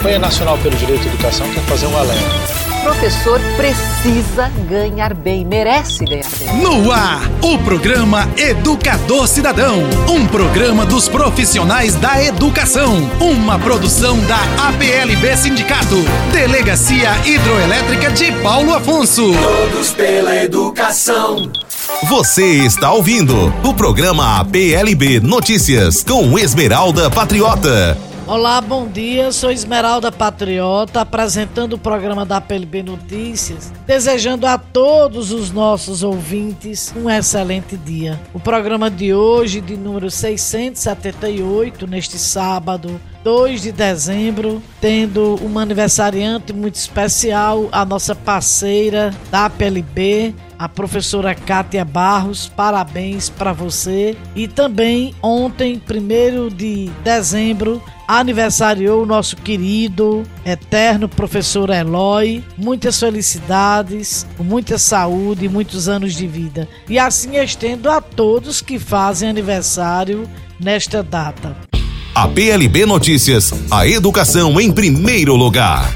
Campanha Nacional pelo Direito à Educação quer fazer um alerta professor precisa ganhar bem, merece ganhar bem. No ar, o programa Educador Cidadão, um programa dos profissionais da educação, uma produção da APLB Sindicato, Delegacia Hidroelétrica de Paulo Afonso. Todos pela educação. Você está ouvindo o programa APLB Notícias com Esmeralda Patriota. Olá, bom dia. Sou Esmeralda Patriota, apresentando o programa da PLB Notícias, desejando a todos os nossos ouvintes um excelente dia. O programa de hoje, de número 678, neste sábado, 2 de dezembro, tendo uma aniversariante muito especial, a nossa parceira da PLB, a professora Kátia Barros. Parabéns para você. E também ontem, 1 de dezembro, aniversariou o nosso querido, eterno professor Eloy. Muitas felicidades, muita saúde e muitos anos de vida. E assim estendo a todos que fazem aniversário nesta data. A PLB Notícias, a educação em primeiro lugar.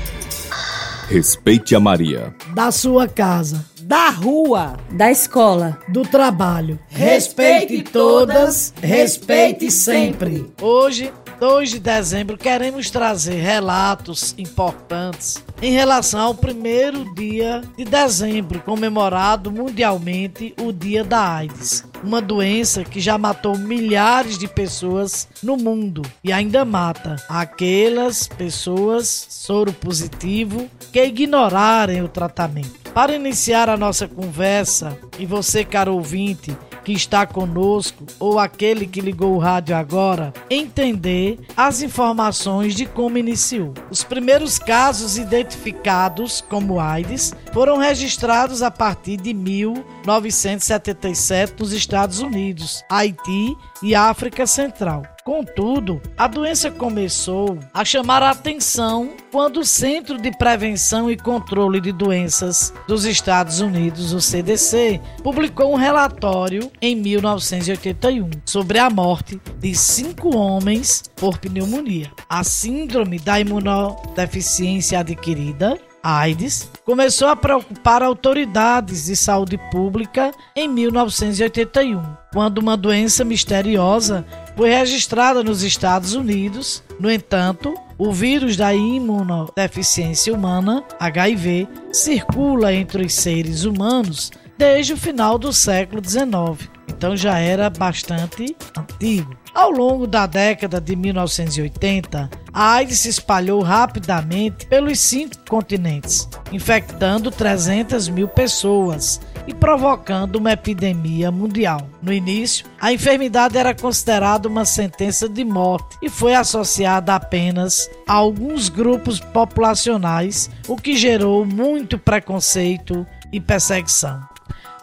Respeite a Maria. Da sua casa, da rua, da escola, do trabalho. Respeite todas, respeite sempre. Hoje 2 de dezembro, queremos trazer relatos importantes em relação ao primeiro dia de dezembro, comemorado mundialmente o Dia da AIDS. Uma doença que já matou milhares de pessoas no mundo e ainda mata aquelas pessoas soro positivo que ignorarem o tratamento. Para iniciar a nossa conversa, e você, caro ouvinte, que está conosco ou aquele que ligou o rádio agora entender as informações de como iniciou. Os primeiros casos identificados como AIDS foram registrados a partir de 1977 nos Estados Unidos, Haiti e África Central. Contudo, a doença começou a chamar a atenção quando o Centro de Prevenção e Controle de Doenças dos Estados Unidos, o CDC, publicou um relatório em 1981 sobre a morte de cinco homens por pneumonia. A síndrome da imunodeficiência adquirida AIDS, começou a preocupar autoridades de saúde pública em 1981, quando uma doença misteriosa foi registrada nos Estados Unidos. No entanto, o vírus da imunodeficiência humana, HIV, circula entre os seres humanos desde o final do século XIX, então já era bastante antigo. Ao longo da década de 1980, a AIDS se espalhou rapidamente pelos cinco continentes, infectando 300 mil pessoas e provocando uma epidemia mundial. No início, a enfermidade era considerada uma sentença de morte e foi associada apenas a alguns grupos populacionais, o que gerou muito preconceito e perseguição.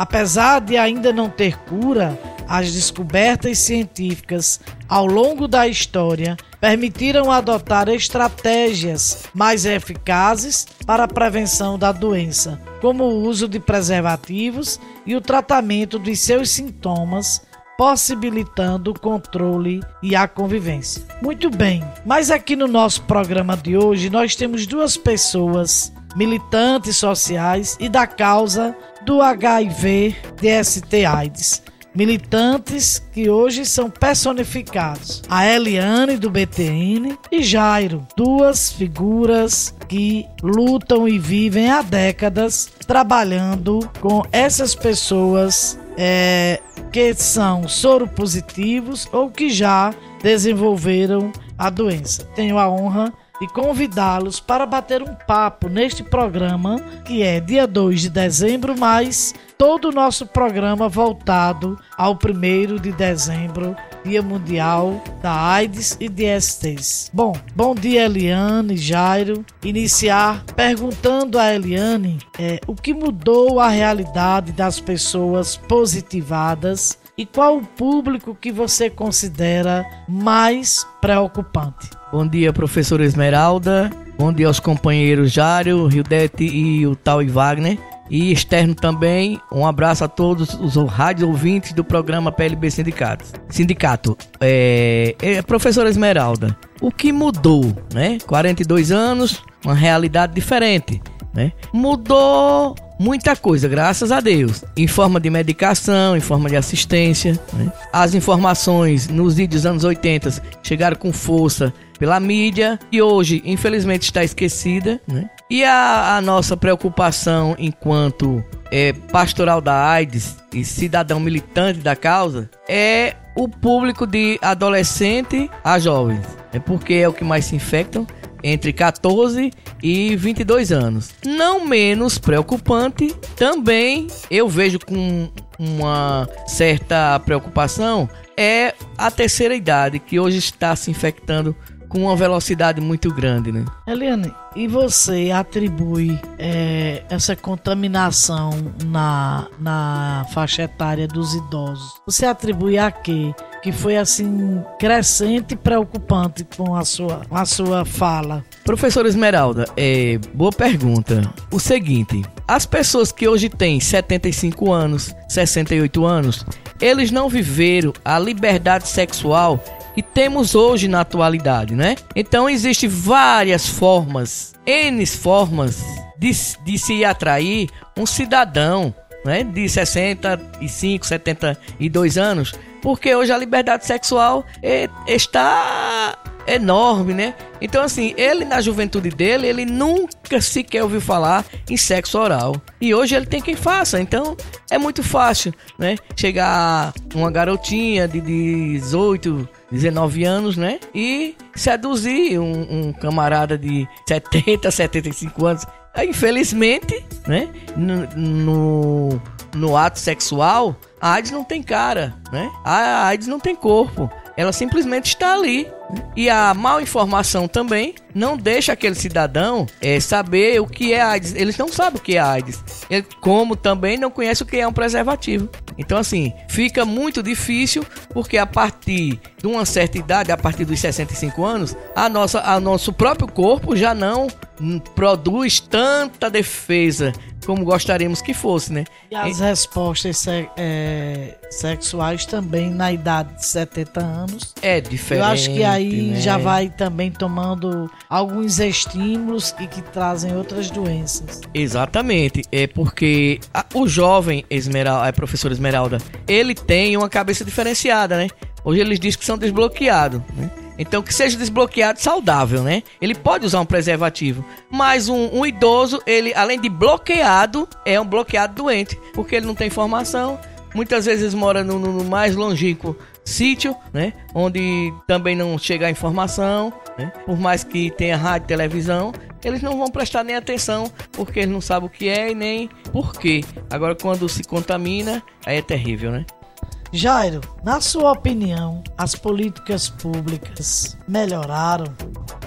Apesar de ainda não ter cura, as descobertas científicas ao longo da história permitiram adotar estratégias mais eficazes para a prevenção da doença, como o uso de preservativos e o tratamento dos seus sintomas possibilitando o controle e a convivência. Muito bem, mas aqui no nosso programa de hoje nós temos duas pessoas militantes sociais e da causa do HIV DST AIDS militantes que hoje são personificados. A Eliane do BTN e Jairo, duas figuras que lutam e vivem há décadas trabalhando com essas pessoas é, que são soropositivos ou que já desenvolveram a doença. Tenho a honra e convidá-los para bater um papo neste programa, que é dia 2 de dezembro, mas todo o nosso programa voltado ao 1 de dezembro, Dia Mundial da AIDS e DSTs. Bom, bom dia Eliane, Jairo. Iniciar perguntando a Eliane é, o que mudou a realidade das pessoas positivadas e qual o público que você considera mais preocupante. Bom dia, professora Esmeralda. Bom dia aos companheiros Jário, Rildete e o Tal e Wagner. E externo também, um abraço a todos os rádios ouvintes do programa PLB Sindicato. Sindicato, é, é, professora Esmeralda, o que mudou, né? 42 anos, uma realidade diferente, né? Mudou muita coisa, graças a Deus. Em forma de medicação, em forma de assistência. Né? As informações nos vídeos anos 80 chegaram com força pela mídia e hoje, infelizmente, está esquecida. Né? E a, a, nossa preocupação enquanto é, pastoral da AIDS e cidadão militante da causa é o público de adolescente a jovens. É porque é o que mais se infectam entre 14 e 22 anos. Não menos preocupante, também eu vejo com uma certa preocupação é a terceira idade que hoje está se infectando com uma velocidade muito grande, né? Eliane, e você atribui é, essa contaminação na, na faixa etária dos idosos? Você atribui a quê? Que foi assim crescente e preocupante com a sua, com a sua fala. Professor Esmeralda, é, boa pergunta. O seguinte, as pessoas que hoje têm 75 anos, 68 anos, eles não viveram a liberdade sexual que temos hoje na atualidade, né? Então existem várias formas, N formas de, de se atrair um cidadão, né? De 65, 72 anos, porque hoje a liberdade sexual é, está enorme, né? Então, assim, ele na juventude dele, ele nunca sequer ouviu falar em sexo oral. E hoje ele tem quem faça. Então, é muito fácil, né? Chegar uma garotinha de 18, 19 anos, né? E seduzir um, um camarada de 70, 75 anos. Infelizmente, né? No, no, no ato sexual, a AIDS não tem cara, né? A AIDS não tem corpo. Ela simplesmente está ali. E a mal informação também não deixa aquele cidadão é, saber o que é AIDS. Eles não sabem o que é AIDS. Ele, como também não conhece o que é um preservativo. Então, assim, fica muito difícil porque a partir de uma certa idade, a partir dos 65 anos, a nossa, a nosso próprio corpo já não produz tanta defesa como gostaríamos que fosse, né? E as respostas é, sexuais também na idade de 70 anos. É diferente. Eu acho que aí né? já vai também tomando alguns estímulos e que trazem outras doenças. Exatamente. É porque a, o jovem Esmeralda, a professora Esmeralda, ele tem uma cabeça diferenciada, né? Hoje eles dizem que são desbloqueados, né? Então que seja desbloqueado saudável, né? Ele pode usar um preservativo, mas um, um, idoso, ele além de bloqueado, é um bloqueado doente, porque ele não tem informação. Muitas vezes mora no, no mais longínquo sítio, né? Onde também não chega a informação, né? Por mais que tenha rádio, televisão, eles não vão prestar nem atenção, porque eles não sabem o que é e nem por quê. Agora quando se contamina, aí é terrível, né? Jairo, na sua opinião, as políticas públicas melhoraram?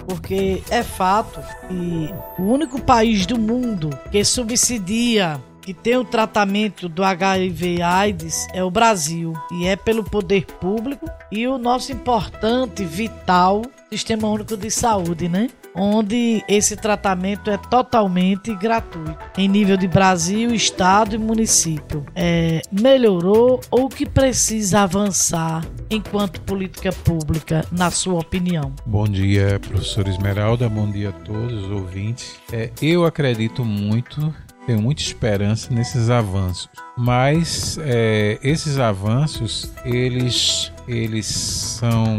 Porque é fato que o único país do mundo que subsidia que tem o tratamento do HIV AIDS é o Brasil e é pelo poder público e o nosso importante, vital Sistema Único de Saúde, né? Onde esse tratamento é totalmente gratuito, em nível de Brasil, Estado e município. É, melhorou ou que precisa avançar enquanto política pública, na sua opinião? Bom dia, professor Esmeralda, bom dia a todos os ouvintes. É, eu acredito muito tenho muita esperança nesses avanços. Mas é, esses avanços, eles, eles são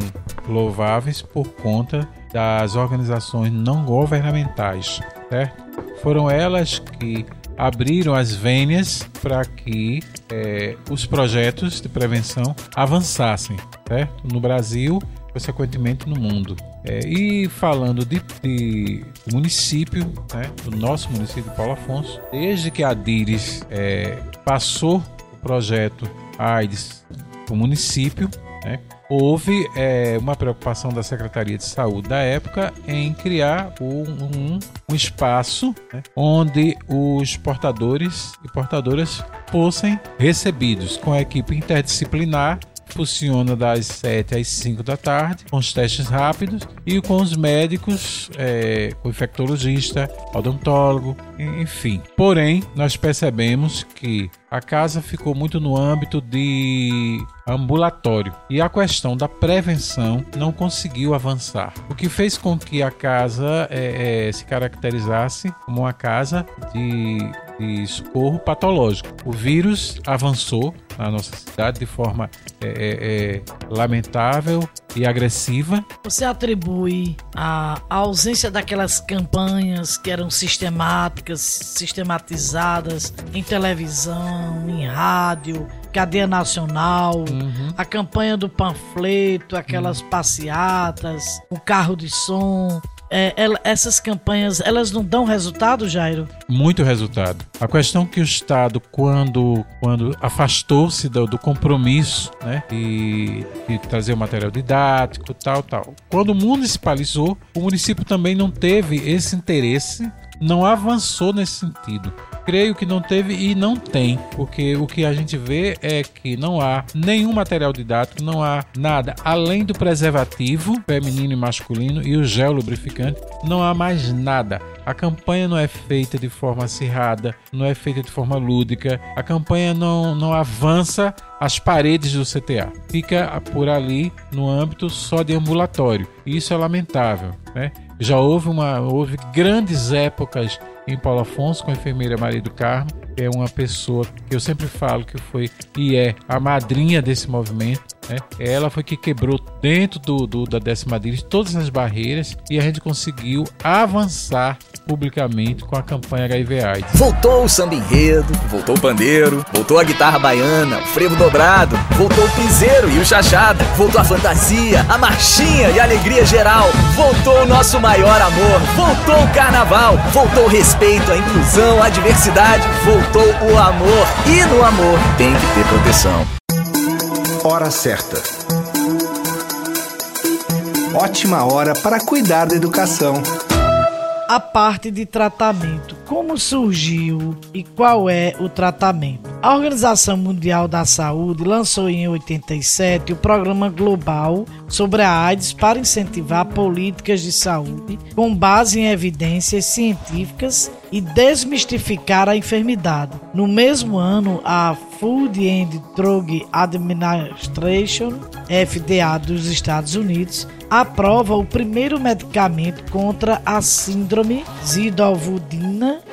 louváveis por conta das organizações não governamentais, certo? Foram elas que abriram as vênias para que é, os projetos de prevenção avançassem, certo? No Brasil, consequentemente no mundo. É, e falando de, de município, né, do nosso município de Paulo Afonso, desde que a Dires é, passou o projeto AIDS para o município, né, houve é, uma preocupação da Secretaria de Saúde da época em criar um, um, um espaço né, onde os portadores e portadoras fossem recebidos com a equipe interdisciplinar funciona das 7 às 5 da tarde, com os testes rápidos e com os médicos, é, o infectologista, odontólogo, enfim. Porém, nós percebemos que a casa ficou muito no âmbito de ambulatório e a questão da prevenção não conseguiu avançar, o que fez com que a casa é, é, se caracterizasse como uma casa de, de socorro patológico. O vírus avançou na nossa cidade de forma é, é, é lamentável e agressiva. Você atribui a, a, ausência daquelas campanhas que eram sistemáticas, sistematizadas em televisão, em rádio, cadeia nacional, uhum. a campanha do panfleto, aquelas uhum. passeatas, o carro de som, é, ela, essas campanhas, elas não dão resultado, Jairo? Muito resultado. A questão que o Estado, quando, quando afastou-se do, do, compromisso né, de, de trazer o material didático, tal, tal. Quando municipalizou, o município também não teve esse interesse não avançou nesse sentido. Creio que não teve e não tem, porque o que a gente vê é que não há nenhum material didático, não há nada além do preservativo feminino e masculino e o gel lubrificante, não há mais nada. A campanha não é feita de forma acirrada, não é feita de forma lúdica, a campanha não, não avança as paredes do CTA. Fica por ali no âmbito só de ambulatório. E isso é lamentável. Né? Já houve, uma, houve grandes épocas em Paulo Afonso com a enfermeira Maria do Carmo, que é uma pessoa que eu sempre falo que foi e é a madrinha desse movimento. Né? Ela foi que quebrou dentro do, do da décima Diris todas as barreiras e a gente conseguiu avançar publicamente com a campanha HIV AIDS. Voltou o samba enredo, voltou o pandeiro, voltou a guitarra baiana, o frevo dobrado, voltou o piseiro e o chachado, voltou a fantasia, a marchinha e a alegria geral, voltou o nosso maior amor, voltou o carnaval, voltou o respeito, a inclusão, a diversidade, voltou o amor. E no amor tem que ter proteção. Hora certa. Ótima hora para cuidar da educação a parte de tratamento. Como surgiu e qual é o tratamento? A Organização Mundial da Saúde lançou em 87 o Programa Global sobre a AIDS para incentivar políticas de saúde com base em evidências científicas e desmistificar a enfermidade. No mesmo ano, a Food and Drug Administration, FDA dos Estados Unidos, aprova o primeiro medicamento contra a síndrome zidovudina,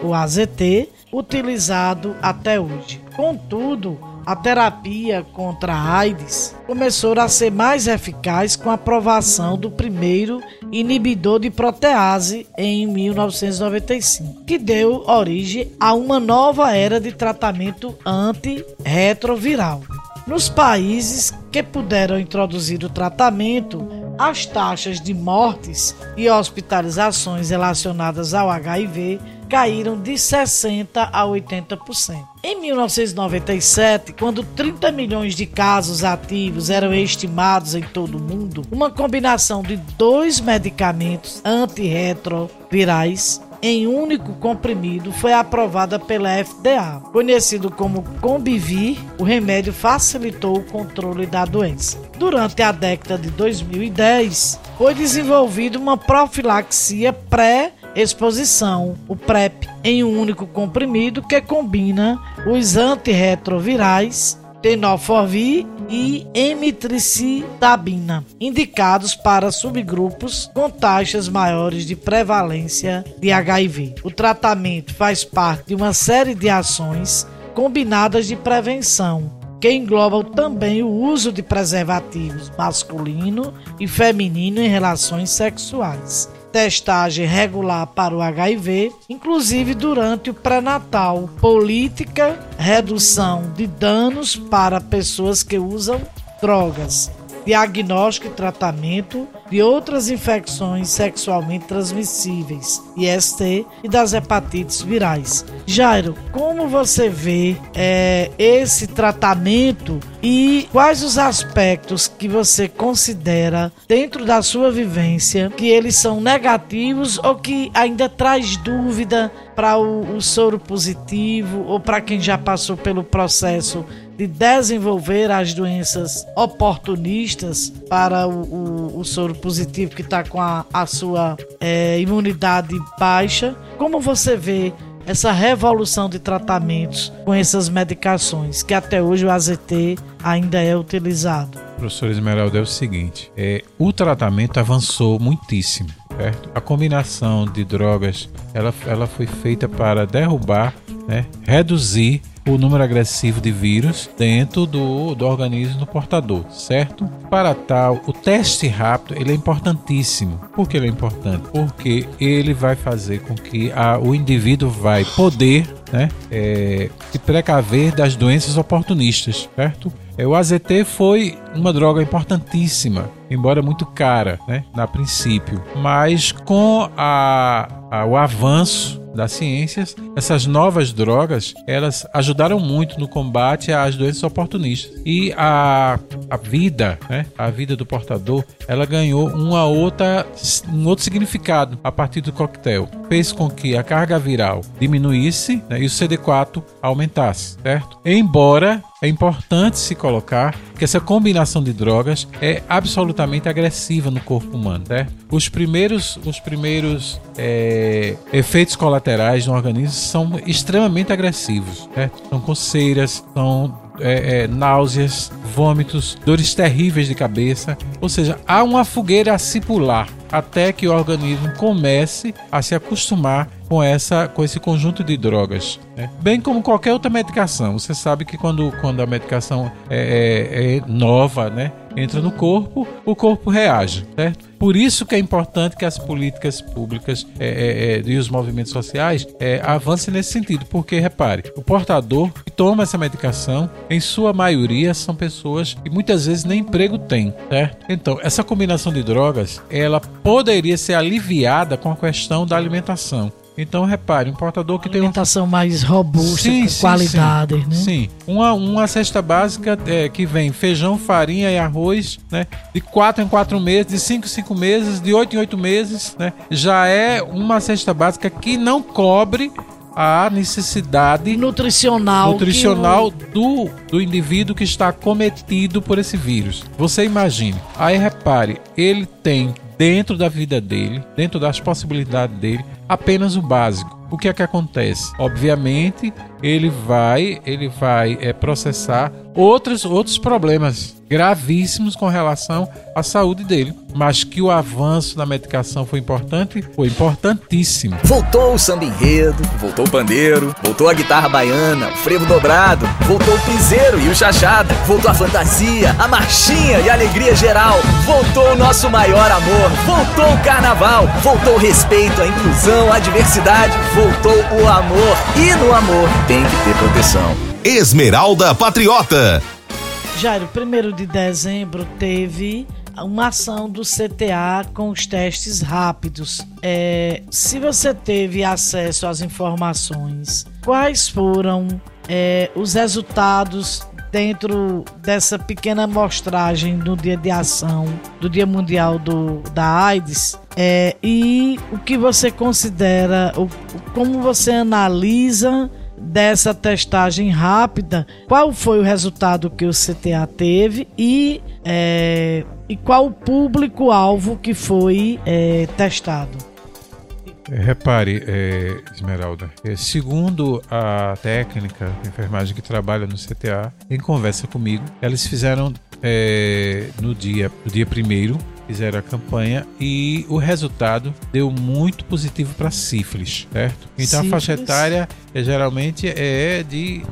ou AZT, utilizado até hoje. Contudo, a terapia contra a AIDS começou a ser mais eficaz com a aprovação do primeiro inibidor de protease em 1995, que deu origem a uma nova era de tratamento antirretroviral. Nos países que puderam introduzir o tratamento, as taxas de mortes e hospitalizações relacionadas ao HIV caíram de 60% a 80%. Em 1997, quando 30 milhões de casos ativos eram estimados em todo o mundo, uma combinação de dois medicamentos antirretrovirais em único comprimido foi aprovada pela FDA. Conhecido como Combivir, o remédio facilitou o controle da doença. Durante a década de 2010, foi desenvolvida uma profilaxia pré exposição, o PrEP, em um único comprimido que combina os antirretrovirais tenofovir e emitricitabina, indicados para subgrupos com taxas maiores de prevalência de HIV. O tratamento faz parte de uma série de ações combinadas de prevenção, que englobam também o uso de preservativos masculino e feminino em relações sexuais testagem regular para o HIV, inclusive durante o pré-natal, política, redução de danos para pessoas que usam drogas, diagnóstico e tratamento de outras infecções sexualmente transmissíveis, IST, e das hepatites virais. Jairo, como você vê é, esse tratamento e quais os aspectos que você considera dentro da sua vivência que eles são negativos ou que ainda traz dúvida para o, o, soro positivo ou para quem já passou pelo processo de desenvolver as doenças oportunistas para o, o, o soro positivo que está com a, a sua é, imunidade baixa. Como você vê essa revolução de tratamentos com essas medicações, que até hoje o AZT ainda é utilizado? Professor Esmeralda, é o seguinte: é, o tratamento avançou muitíssimo. Certo? A combinação de drogas ela, ela foi feita para derrubar, né, reduzir o número agressivo de vírus dentro do, do organismo do portador, certo? Para tal, o teste rápido ele é importantíssimo. Por que ele é importante? Porque ele vai fazer com que a, o indivíduo vai poder né, é, se precaver das doenças oportunistas, certo? É, o AZT foi uma droga importantíssima, embora muito cara, né, na princípio, mas com a, a, o avanço das ciências, essas novas drogas, elas ajudaram muito no combate às doenças oportunistas. E a, a vida, né, a vida do portador, ela ganhou uma outra, um outro significado a partir do coquetel. Fez com que a carga viral diminuísse né, e o CD4 aumentasse, certo? Embora é importante se colocar que essa combinação de drogas é absolutamente agressiva no corpo humano. Certo? Os primeiros, os primeiros é, efeitos colaterais no organismo são extremamente agressivos. Certo? São coceiras, são é, é, náuseas, vômitos, dores terríveis de cabeça. Ou seja, há uma fogueira a se pular até que o organismo comece a se acostumar com essa com esse conjunto de drogas, né? bem como qualquer outra medicação. Você sabe que quando, quando a medicação é, é, é nova, né, entra no corpo, o corpo reage, certo? Por isso que é importante que as políticas públicas é, é, é, e os movimentos sociais é, avancem nesse sentido, porque repare, o portador que toma essa medicação, em sua maioria são pessoas que muitas vezes nem emprego têm, certo? Então, essa combinação de drogas, ela poderia ser aliviada com a questão da alimentação. Então, repare, um portador que tem uma alimentação mais robusta, sim, com sim, qualidade, sim, né? Sim, uma, uma cesta básica é, que vem feijão, farinha e arroz, né? De 4 em 4 meses, de 5 em 5 meses, de 8 em 8 meses, né? Já é uma cesta básica que não cobre a necessidade nutricional, nutricional do, do indivíduo que está cometido por esse vírus. Você imagine. Aí repare, ele tem dentro da vida dele, dentro das possibilidades dele, apenas o básico. O que é que acontece? Obviamente, ele vai, ele vai é, processar outros, outros problemas gravíssimos com relação à saúde dele. Mas que o avanço da medicação foi importante, foi importantíssimo. Voltou o samba enredo, voltou o pandeiro, voltou a guitarra baiana, o frevo dobrado, voltou o piseiro e o chachada, voltou a fantasia, a marchinha e a alegria geral, voltou o nosso maior amor, voltou o carnaval, voltou o respeito, a inclusão, a diversidade, voltou o amor. E no amor tem que ter proteção. Esmeralda Patriota Jairo, primeiro de dezembro teve uma ação do CTA com os testes rápidos. É, se você teve acesso às informações, quais foram é, os resultados dentro dessa pequena amostragem no dia de ação do Dia Mundial do, da AIDS é, e o que você considera, o, como você analisa dessa testagem rápida, qual foi o resultado que o CTA teve e, é, e qual o público-alvo que foi é, testado. É, repare, é, Esmeralda, é, segundo a técnica de enfermagem que trabalha no CTA, em conversa comigo, eles fizeram no dia no dia primeiro fizeram a campanha e o resultado deu muito positivo para sífilis, certo? Então sífilis. a faixa etária é, geralmente é de,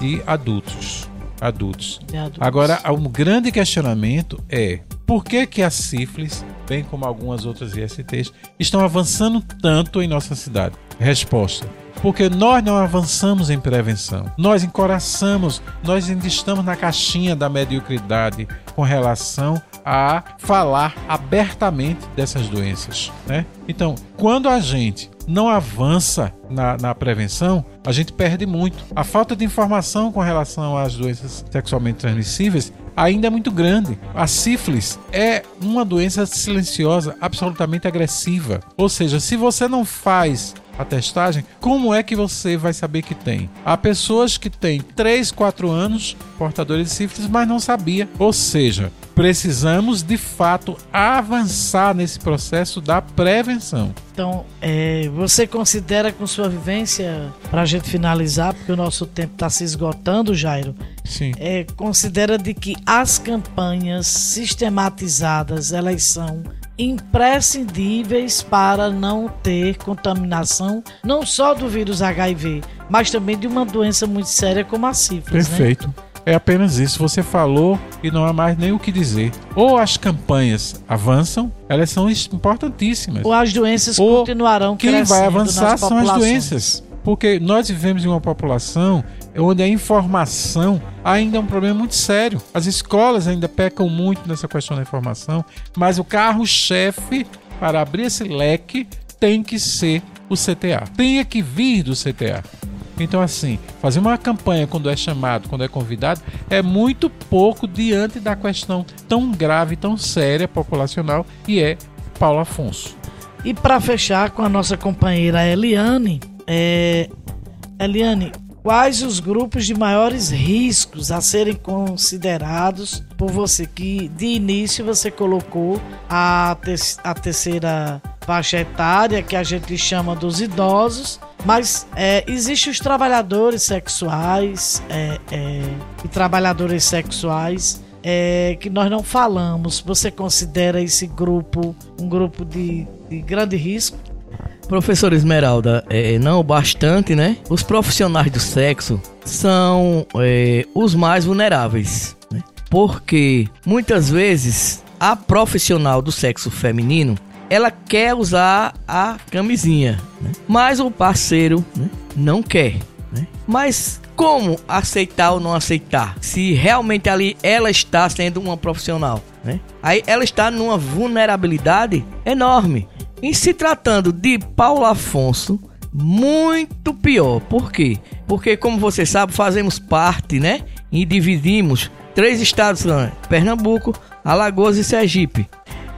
de adultos. Adultos. De adultos. Agora, um grande questionamento é por que, que a sífilis, bem como algumas outras ISTs, estão avançando tanto em nossa cidade? Resposta: porque nós não avançamos em prevenção. Nós encoraçamos, nós ainda estamos na caixinha da mediocridade com relação a falar abertamente dessas doenças, né? Então, quando a gente não avança na, na, prevenção, a gente perde muito. A falta de informação com relação às doenças sexualmente transmissíveis ainda é muito grande. A sífilis é uma doença silenciosa, absolutamente agressiva. Ou seja, se você não faz a testagem, como é que você vai saber que tem? Há pessoas que têm 3, 4 anos portadores de sífilis, mas não sabia. Ou seja, precisamos de fato avançar nesse processo da prevenção. Então, é, você considera com sua vivência, para a gente finalizar, porque o nosso tempo está se esgotando, Jairo, Sim. É, considera de que as campanhas sistematizadas elas são imprescindíveis para não ter contaminação não só do vírus HIV, mas também de uma doença muito séria como a sífilis. Né? Perfeito. Né? É apenas isso. Você falou e não há mais nem o que dizer. Ou as campanhas avançam, elas são importantíssimas. Ou as doenças Ou continuarão Quem vai avançar são as doenças. Porque nós vivemos em uma população onde a informação ainda é um problema muito sério. As escolas ainda pecam muito nessa questão da informação, mas o carro-chefe para abrir esse leque tem que ser o CTA. Tem que vir do CTA. Então, assim, fazer uma campanha quando é chamado, quando é convidado, é muito pouco diante da questão tão grave, tão séria populacional e é Paulo Afonso. E para fechar com a nossa companheira Eliane, é... Eliane, quais os grupos de maiores riscos a serem considerados por você que de início você colocou a, te a terceira faixa etária que a gente chama dos idosos mas é, existem os trabalhadores sexuais é, é, e trabalhadores sexuais é, que nós não falamos. Você considera esse grupo um grupo de, de grande risco? Professor Esmeralda, é, não bastante, né? Os profissionais do sexo são é, os mais vulneráveis, né? porque muitas vezes a profissional do sexo feminino ela quer usar a camisinha, né? mas o parceiro né, não quer. Né? Mas como aceitar ou não aceitar? Se realmente ali ela está sendo uma profissional, né? Aí ela está numa vulnerabilidade enorme. Em se tratando de Paulo Afonso, muito pior. Por quê? Porque como você sabe, fazemos parte, né? E dividimos três estados, né? Pernambuco, Alagoas e Sergipe.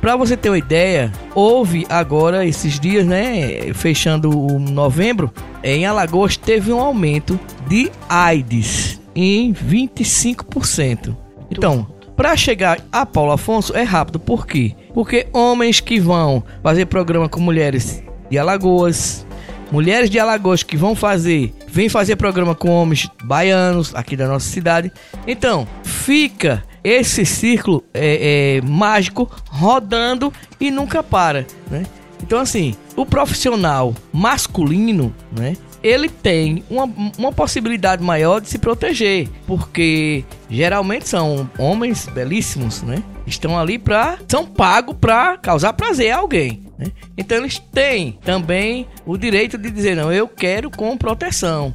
Para você ter uma ideia, houve agora esses dias, né, fechando o novembro, em Alagoas teve um aumento de AIDS em 25%. Então, para chegar a Paulo Afonso é rápido, por quê? Porque homens que vão fazer programa com mulheres de Alagoas, mulheres de Alagoas que vão fazer, vêm fazer programa com homens baianos aqui da nossa cidade. Então, fica esse círculo é, é, mágico rodando e nunca para, né? Então assim, o profissional masculino, né? Ele tem uma, uma possibilidade maior de se proteger, porque geralmente são homens belíssimos, né? Estão ali para são pagos para causar prazer a alguém. Né? Então eles têm também o direito de dizer não, eu quero com proteção.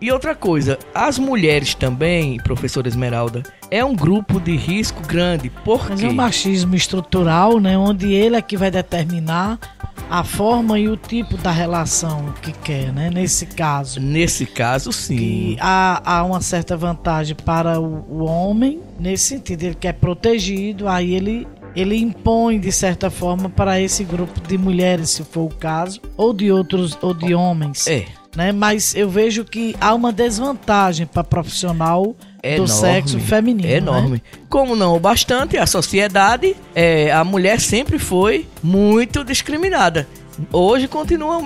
E outra coisa, as mulheres também, professora Esmeralda, é um grupo de risco grande. Por Mas é um machismo estrutural, né? Onde ele é que vai determinar a forma e o tipo da relação que quer, né? Nesse caso. Nesse caso, sim. Que há, há uma certa vantagem para o, o homem, nesse sentido, ele quer protegido, aí ele ele impõe de certa forma para esse grupo de mulheres, se for o caso, ou de outros, ou de homens. É né? Mas eu vejo que há uma desvantagem para profissional é do sexo feminino. Enorme. Né? Como não bastante, a sociedade, é, a mulher sempre foi muito discriminada. Hoje continua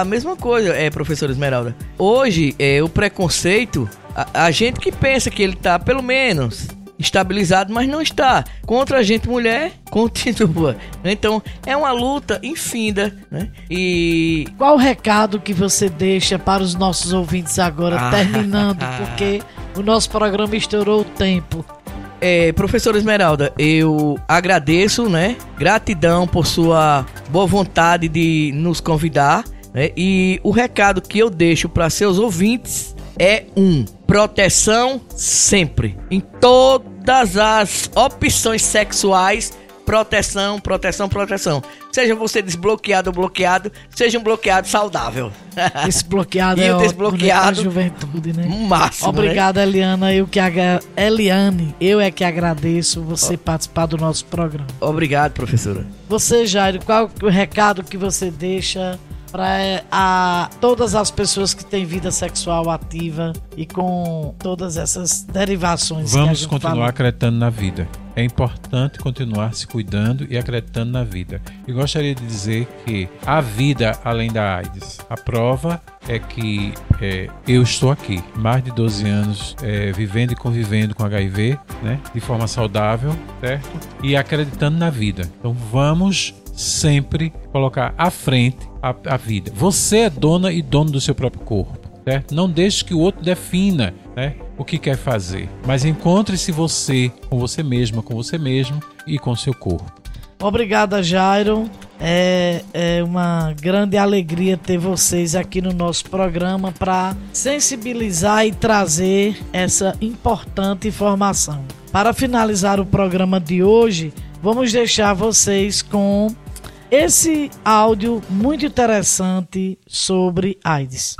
a mesma coisa, é, professora Esmeralda. Hoje, é, o preconceito, a, a gente que pensa que ele tá, pelo menos, estabilizado, mas não está. Contra a gente mulher, continua. Então é uma luta infinda, né? E qual o recado que você deixa para os nossos ouvintes agora, ah. terminando, porque o nosso programa estourou o tempo. É, professora Esmeralda, eu agradeço, né? Gratidão por sua boa vontade de nos convidar. Né? E o recado que eu deixo para seus ouvintes é um: proteção sempre. Em todas as opções sexuais, proteção, proteção, proteção. Seja você desbloqueado ou bloqueado, seja um bloqueado saudável. Esse bloqueado e é o desbloqueado juventude, né? Máximo, né? Obrigada, né? Eliana. Eu que agra... Eliane, eu é que agradeço você oh. participar do nosso programa. Obrigado, professora. Você, Jairo, qual é o recado que você deixa para todas as pessoas que têm vida sexual ativa e com todas essas derivações. Vamos continuar acreditando na vida. É importante continuar se cuidando e acreditando na vida. E gostaria de dizer que a vida além da AIDS. A prova é que é, eu estou aqui, mais de 12 anos, é, vivendo e convivendo com HIV, né, de forma saudável, certo? E acreditando na vida. Então vamos sempre colocar à frente a, a vida. Você é dona e dono do seu próprio corpo. Certo? Não deixe que o outro defina né, o que quer fazer, mas encontre-se você com você mesma, com você mesmo e com seu corpo. Obrigada, Jairo. É, é uma grande alegria ter vocês aqui no nosso programa para sensibilizar e trazer essa importante informação. Para finalizar o programa de hoje, vamos deixar vocês com esse áudio muito interessante sobre AIDS.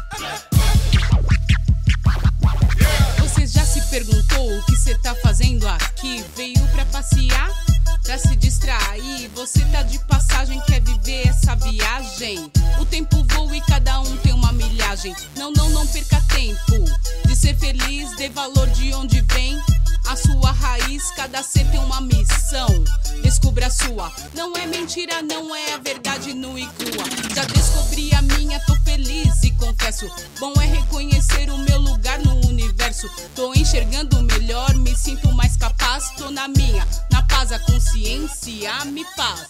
Você já se perguntou o que você tá fazendo aqui? Veio para passear? Pra se distrair, você tá de passagem, quer viver essa viagem. O tempo voa e cada um tem uma milhagem. Não, não, não perca tempo de ser feliz, dê valor de onde vem. A sua raiz, cada ser tem uma missão. Descubra a sua. Não é mentira, não é a verdade nua e crua. Já descobri a minha, tô feliz e confesso. Bom é reconhecer o meu lugar no universo. Tô enxergando melhor, me sinto mais capaz. Tô na minha, na paz, a consciência me paz.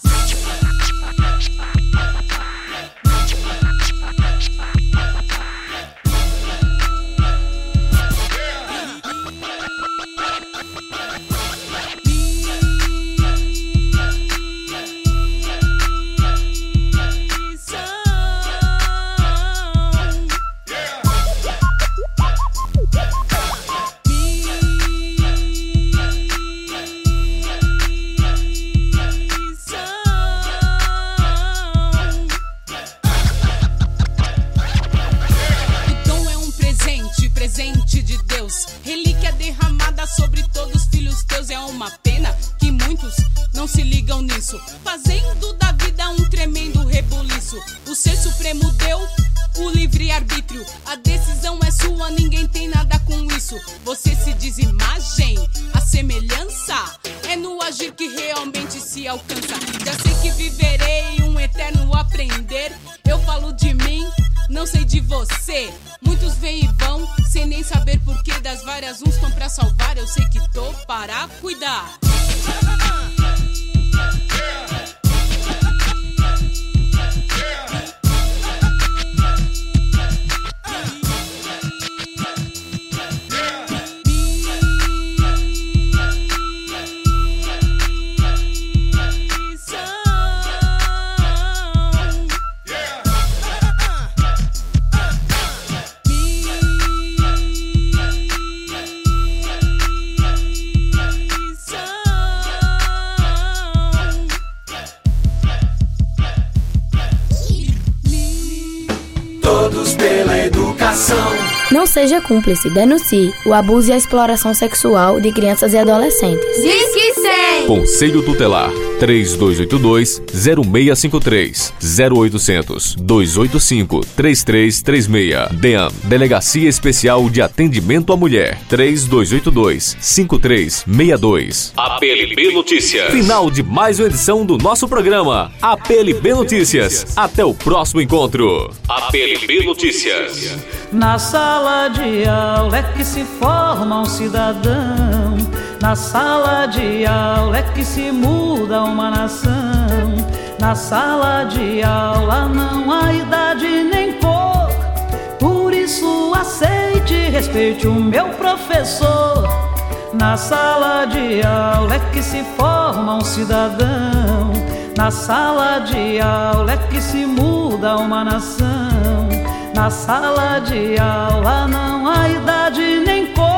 alcançar. Já sei que viverei um eterno aprender. Eu falo de mim, não sei de você. Muitos vêm e vão, sem nem saber porquê. Das várias, uns estão pra salvar. Eu sei que tô para cuidar. Seja cúmplice, denuncie o abuso e a exploração sexual de crianças e adolescentes. Diz que 100. Conselho Tutelar 3282-0653 0800 285 3336 DEAM Delegacia Especial de Atendimento à Mulher 3282 5362 APLB Notícias. Final de mais uma edição do nosso programa APLB Notícias. Até o próximo encontro. APLB Notícias Na sala de aula é que se forma um cidadão na sala de aula é que se muda uma nação. Na sala de aula não há idade nem cor. Por isso aceite e respeite o meu professor. Na sala de aula é que se forma um cidadão. Na sala de aula é que se muda uma nação. Na sala de aula não há idade nem cor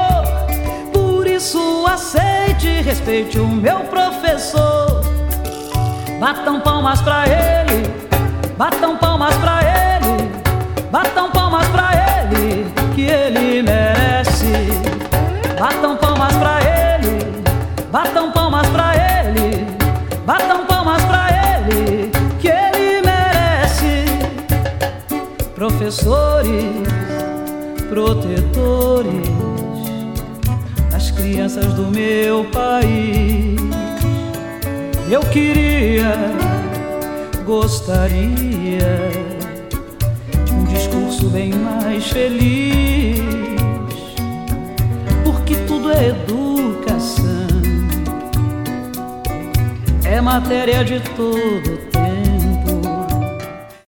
isso aceite e respeite o meu professor. Batam palmas pra ele, batam palmas pra ele, batam palmas pra ele, que ele merece. Batam palmas pra ele, batam palmas professores, protetores das crianças do meu país. Eu queria, gostaria de um discurso bem mais feliz, porque tudo é educação, é matéria de todo